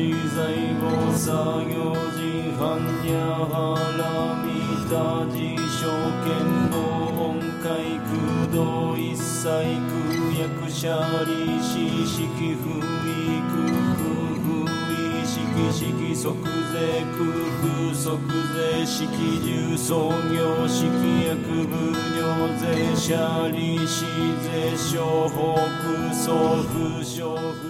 漢字在後作業時半や腹見た辞書剣豪音階空洞一切空役者利子式不意空空不意式式即税空空即税式重創業式役部尿税者利子税商法空送付商付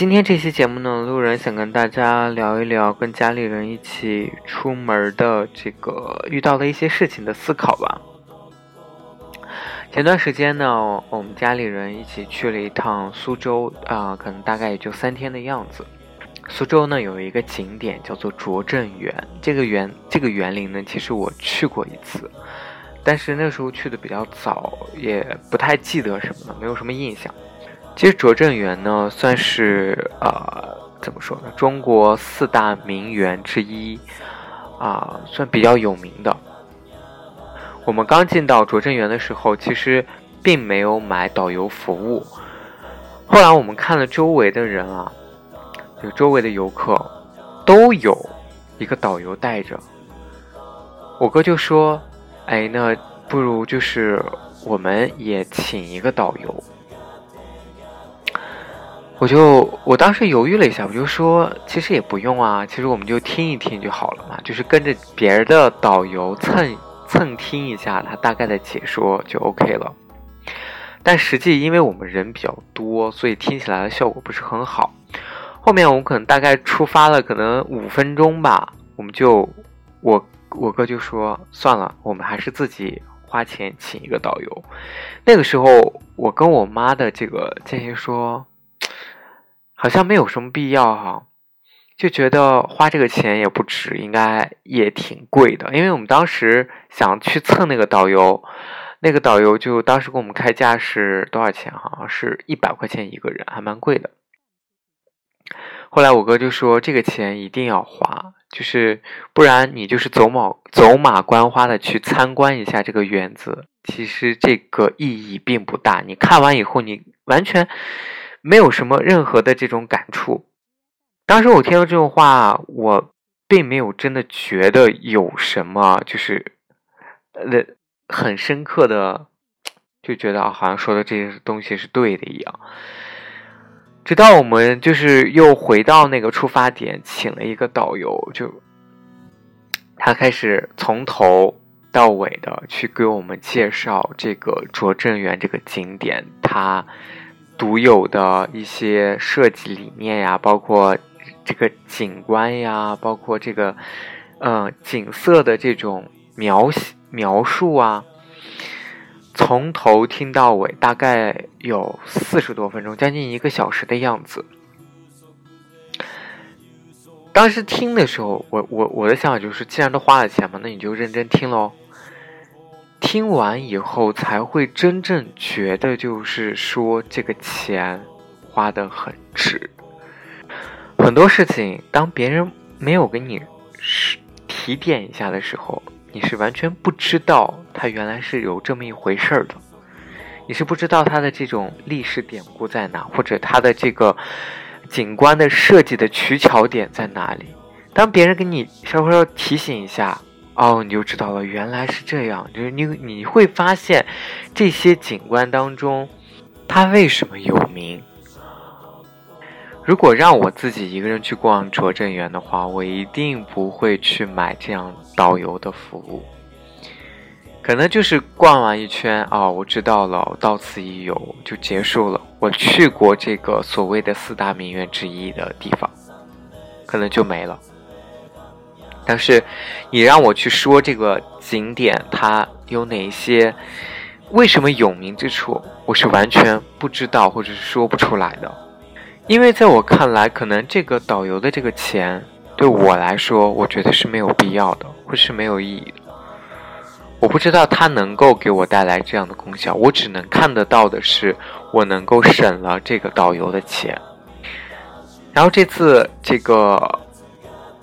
今天这期节目呢，路人想跟大家聊一聊跟家里人一起出门的这个遇到的一些事情的思考吧。前段时间呢，我们家里人一起去了一趟苏州啊，可能大概也就三天的样子。苏州呢有一个景点叫做拙政园，这个园这个园林呢，其实我去过一次，但是那时候去的比较早，也不太记得什么了，没有什么印象。其实拙政园呢，算是呃怎么说呢？中国四大名园之一，啊，算比较有名的。我们刚进到拙政园的时候，其实并没有买导游服务。后来我们看了周围的人啊，就周围的游客都有一个导游带着。我哥就说：“哎，那不如就是我们也请一个导游。”我就我当时犹豫了一下，我就说，其实也不用啊，其实我们就听一听就好了嘛，就是跟着别人的导游蹭蹭听一下他大概的解说就 OK 了。但实际因为我们人比较多，所以听起来的效果不是很好。后面我们可能大概出发了可能五分钟吧，我们就我我哥就说算了，我们还是自己花钱请一个导游。那个时候我跟我妈的这个建议说。好像没有什么必要哈，就觉得花这个钱也不值，应该也挺贵的。因为我们当时想去蹭那个导游，那个导游就当时给我们开价是多少钱？好像是一百块钱一个人，还蛮贵的。后来我哥就说这个钱一定要花，就是不然你就是走马走马观花的去参观一下这个园子，其实这个意义并不大。你看完以后，你完全。没有什么任何的这种感触。当时我听到这种话，我并没有真的觉得有什么，就是呃很深刻的，就觉得啊，好像说的这些东西是对的一样。直到我们就是又回到那个出发点，请了一个导游，就他开始从头到尾的去给我们介绍这个拙政园这个景点，他。独有的一些设计理念呀，包括这个景观呀，包括这个嗯景色的这种描写描述啊，从头听到尾，大概有四十多分钟，将近一个小时的样子。当时听的时候，我我我的想法就是，既然都花了钱嘛，那你就认真听喽。听完以后才会真正觉得，就是说这个钱花的很值。很多事情，当别人没有给你提点一下的时候，你是完全不知道它原来是有这么一回事儿的。你是不知道它的这种历史典故在哪，或者它的这个景观的设计的取巧点在哪里。当别人给你稍微要提醒一下。哦，你就知道了，原来是这样。就是你你会发现，这些景观当中，它为什么有名？如果让我自己一个人去逛拙政园的话，我一定不会去买这样导游的服务。可能就是逛完一圈，哦，我知道了，到此一游就结束了。我去过这个所谓的四大名园之一的地方，可能就没了。但是，你让我去说这个景点它有哪些，为什么有名之处，我是完全不知道或者是说不出来的。因为在我看来，可能这个导游的这个钱对我来说，我觉得是没有必要的，或是没有意义的。我不知道它能够给我带来这样的功效，我只能看得到的是，我能够省了这个导游的钱。然后这次这个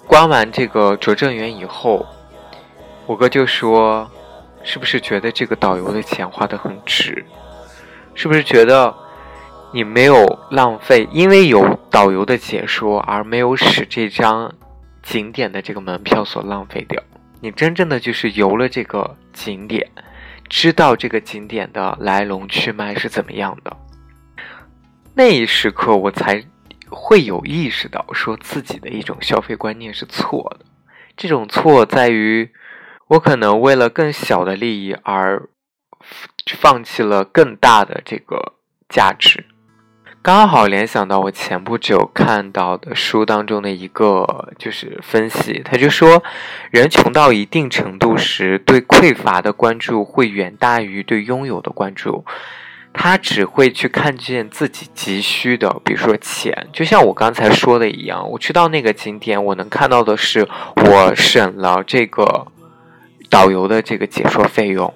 关完这个拙政园以后，我哥就说：“是不是觉得这个导游的钱花的很值？是不是觉得你没有浪费，因为有导游的解说而没有使这张景点的这个门票所浪费掉？你真正的就是游了这个景点，知道这个景点的来龙去脉是怎么样的。那一时刻，我才。”会有意识到说自己的一种消费观念是错的，这种错在于我可能为了更小的利益而放弃了更大的这个价值。刚好联想到我前不久看到的书当中的一个就是分析，他就说，人穷到一定程度时，对匮乏的关注会远大于对拥有的关注。他只会去看见自己急需的，比如说钱，就像我刚才说的一样，我去到那个景点，我能看到的是我省了这个导游的这个解说费用，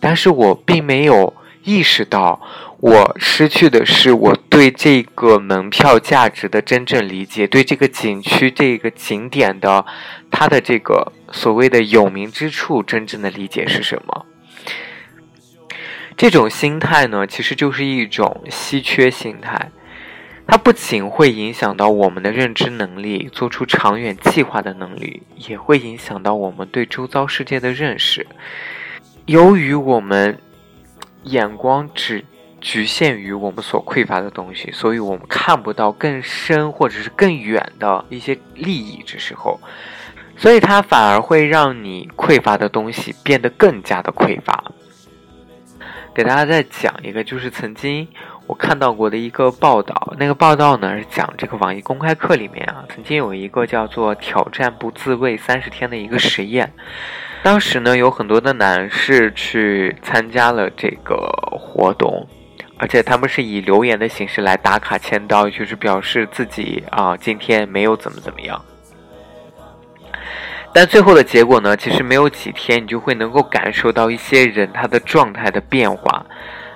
但是我并没有意识到，我失去的是我对这个门票价值的真正理解，对这个景区这个景点的它的这个所谓的有名之处真正的理解是什么。这种心态呢，其实就是一种稀缺心态，它不仅会影响到我们的认知能力、做出长远计划的能力，也会影响到我们对周遭世界的认识。由于我们眼光只局限于我们所匮乏的东西，所以我们看不到更深或者是更远的一些利益之时候，所以它反而会让你匮乏的东西变得更加的匮乏。给大家再讲一个，就是曾经我看到过的一个报道。那个报道呢是讲这个网易公开课里面啊，曾经有一个叫做“挑战不自慰三十天”的一个实验。当时呢有很多的男士去参加了这个活动，而且他们是以留言的形式来打卡签到，就是表示自己啊今天没有怎么怎么样。但最后的结果呢？其实没有几天，你就会能够感受到一些人他的状态的变化。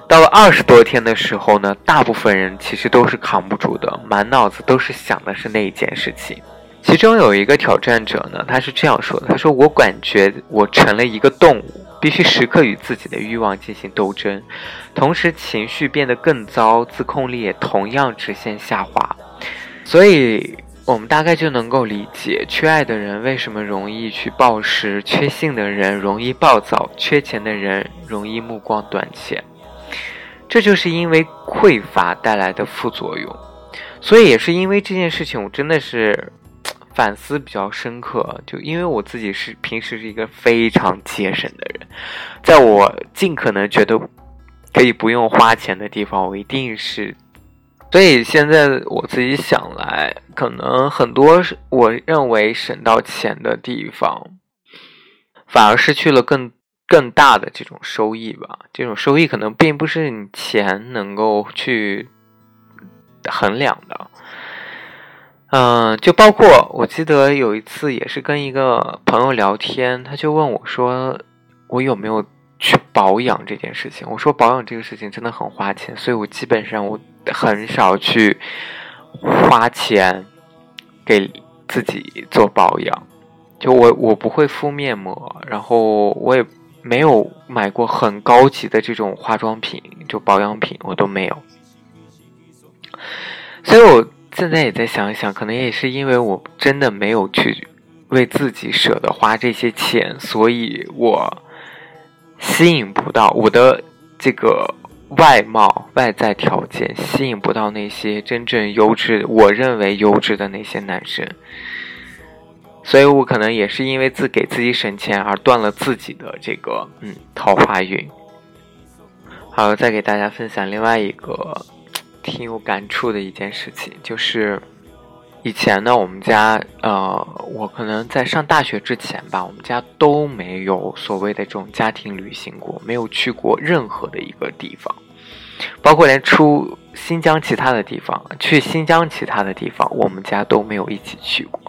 到了二十多天的时候呢，大部分人其实都是扛不住的，满脑子都是想的是那一件事情。其中有一个挑战者呢，他是这样说的：“他说我感觉我成了一个动物，必须时刻与自己的欲望进行斗争，同时情绪变得更糟，自控力也同样直线下滑。”所以。我们大概就能够理解，缺爱的人为什么容易去暴食，缺性的人容易暴躁，缺钱的人容易目光短浅。这就是因为匮乏带来的副作用。所以也是因为这件事情，我真的是反思比较深刻。就因为我自己是平时是一个非常节省的人，在我尽可能觉得可以不用花钱的地方，我一定是。所以现在我自己想来，可能很多我认为省到钱的地方，反而失去了更更大的这种收益吧。这种收益可能并不是你钱能够去衡量的。嗯，就包括我记得有一次也是跟一个朋友聊天，他就问我说：“我有没有去保养这件事情？”我说：“保养这个事情真的很花钱，所以我基本上我。”很少去花钱给自己做保养，就我我不会敷面膜，然后我也没有买过很高级的这种化妆品，就保养品我都没有。所以我现在也在想一想，可能也是因为我真的没有去为自己舍得花这些钱，所以我吸引不到我的这个。外貌、外在条件吸引不到那些真正优质、我认为优质的那些男生，所以我可能也是因为自给自己省钱而断了自己的这个嗯桃花运。好了，再给大家分享另外一个挺有感触的一件事情，就是。以前呢，我们家呃，我可能在上大学之前吧，我们家都没有所谓的这种家庭旅行过，没有去过任何的一个地方，包括连出新疆其他的地方，去新疆其他的地方，我们家都没有一起去过。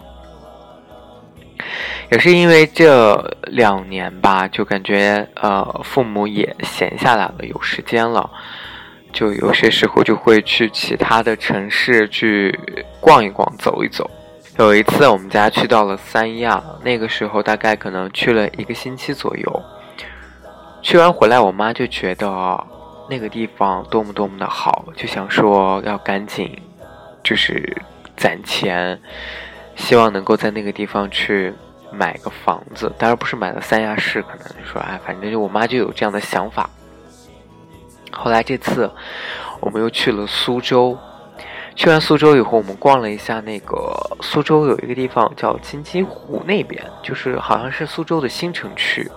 也是因为这两年吧，就感觉呃父母也闲下来了，有时间了，就有些时候就会去其他的城市去逛一逛、走一走。有一次我们家去到了三亚，那个时候大概可能去了一个星期左右。去完回来，我妈就觉得那个地方多么多么的好，就想说要赶紧就是攒钱，希望能够在那个地方去。买个房子，当然不是买了三亚市，可能说哎，反正就我妈就有这样的想法。后来这次我们又去了苏州，去完苏州以后，我们逛了一下那个苏州有一个地方叫金鸡湖那边，就是好像是苏州的新城区。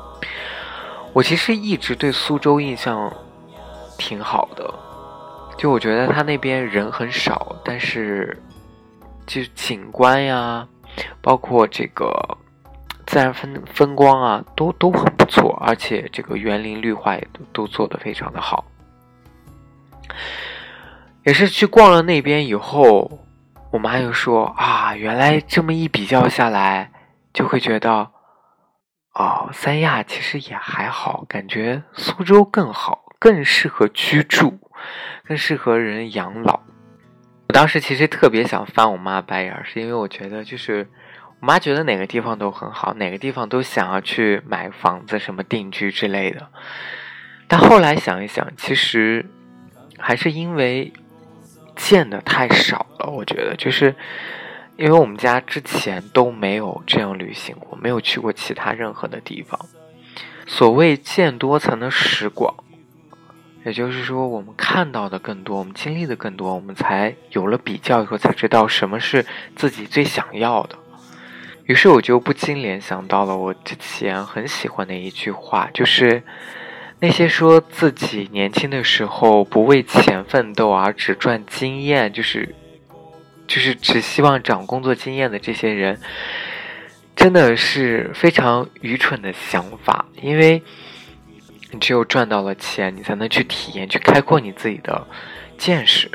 我其实一直对苏州印象挺好的，就我觉得它那边人很少，但是就景观呀，包括这个。自然风风光啊，都都很不错，而且这个园林绿化也都都做得非常的好。也是去逛了那边以后，我妈又说啊，原来这么一比较下来，就会觉得，哦，三亚其实也还好，感觉苏州更好，更适合居住，更适合人养老。我当时其实特别想翻我妈白眼，是因为我觉得就是。我妈觉得哪个地方都很好，哪个地方都想要去买房子、什么定居之类的。但后来想一想，其实还是因为见的太少了。我觉得，就是因为我们家之前都没有这样旅行过，没有去过其他任何的地方。所谓见多才能识广，也就是说，我们看到的更多，我们经历的更多，我们才有了比较以后，才知道什么是自己最想要的。于是我就不禁联想到了我之前很喜欢的一句话，就是那些说自己年轻的时候不为钱奋斗而只赚经验，就是就是只希望涨工作经验的这些人，真的是非常愚蠢的想法。因为你只有赚到了钱，你才能去体验、去开阔你自己的见识。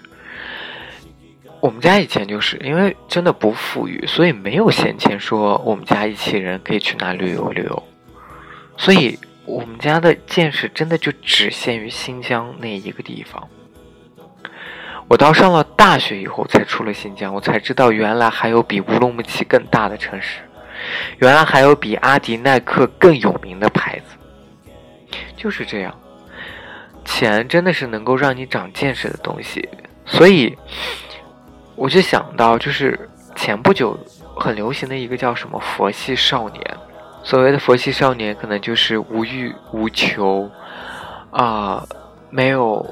我们家以前就是因为真的不富裕，所以没有闲钱说我们家一起人可以去哪旅游旅游，所以我们家的见识真的就只限于新疆那一个地方。我到上了大学以后才出了新疆，我才知道原来还有比乌鲁木齐更大的城市，原来还有比阿迪耐克更有名的牌子。就是这样，钱真的是能够让你长见识的东西，所以。我就想到，就是前不久很流行的一个叫什么“佛系少年”。所谓的“佛系少年”，可能就是无欲无求，啊，没有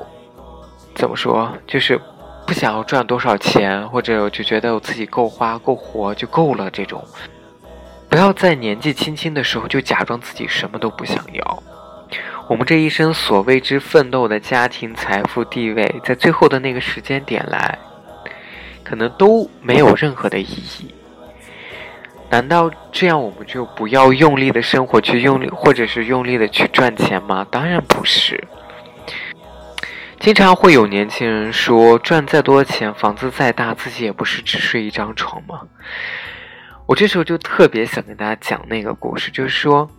怎么说，就是不想要赚多少钱，或者就觉得我自己够花够活就够了。这种不要在年纪轻轻的时候就假装自己什么都不想要。我们这一生所为之奋斗的家庭、财富、地位，在最后的那个时间点来。可能都没有任何的意义。难道这样我们就不要用力的生活，去用力，或者是用力的去赚钱吗？当然不是。经常会有年轻人说，赚再多钱，房子再大，自己也不是只睡一张床吗？我这时候就特别想跟大家讲那个故事，就是说，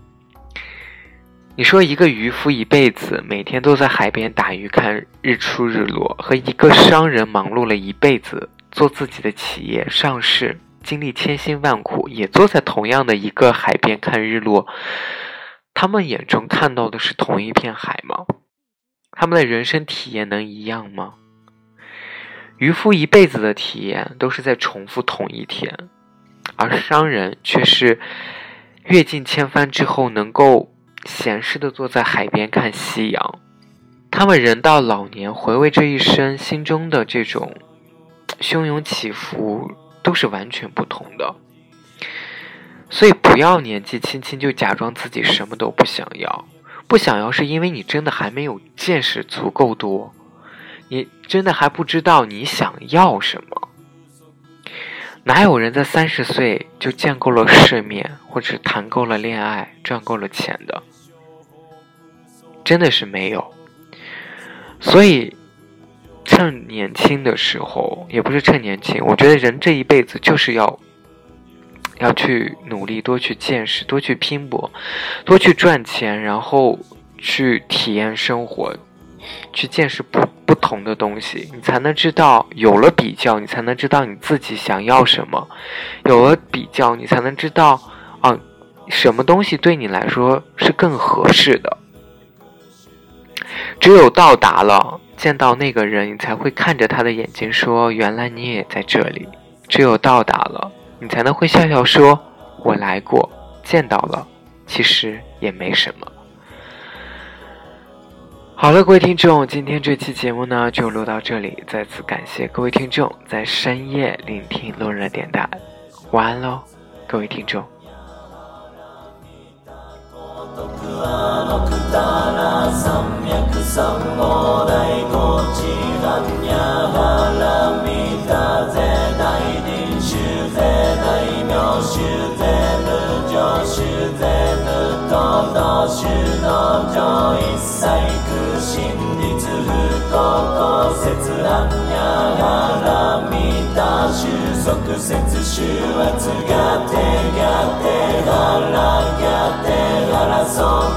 你说一个渔夫一辈子每天都在海边打鱼看日出日落，和一个商人忙碌了一辈子。做自己的企业上市，经历千辛万苦，也坐在同样的一个海边看日落。他们眼中看到的是同一片海吗？他们的人生体验能一样吗？渔夫一辈子的体验都是在重复同一天，而商人却是阅尽千帆之后，能够闲适的坐在海边看夕阳。他们人到老年回味这一生，心中的这种。汹涌起伏都是完全不同的，所以不要年纪轻轻就假装自己什么都不想要。不想要是因为你真的还没有见识足够多，你真的还不知道你想要什么。哪有人在三十岁就见够了世面，或者谈够了恋爱、赚够了钱的？真的是没有。所以。趁年轻的时候，也不是趁年轻，我觉得人这一辈子就是要要去努力，多去见识，多去拼搏，多去赚钱，然后去体验生活，去见识不不同的东西，你才能知道，有了比较，你才能知道你自己想要什么，有了比较，你才能知道，啊，什么东西对你来说是更合适的。只有到达了，见到那个人，你才会看着他的眼睛说：“原来你也在这里。”只有到达了，你才能会笑笑说：“我来过，见到了，其实也没什么。”好了，各位听众，今天这期节目呢就录到这里。再次感谢各位听众在深夜聆听路人的电台，晚安喽，各位听众。節乱やらみた収束節終圧が手が手腹が手腹そう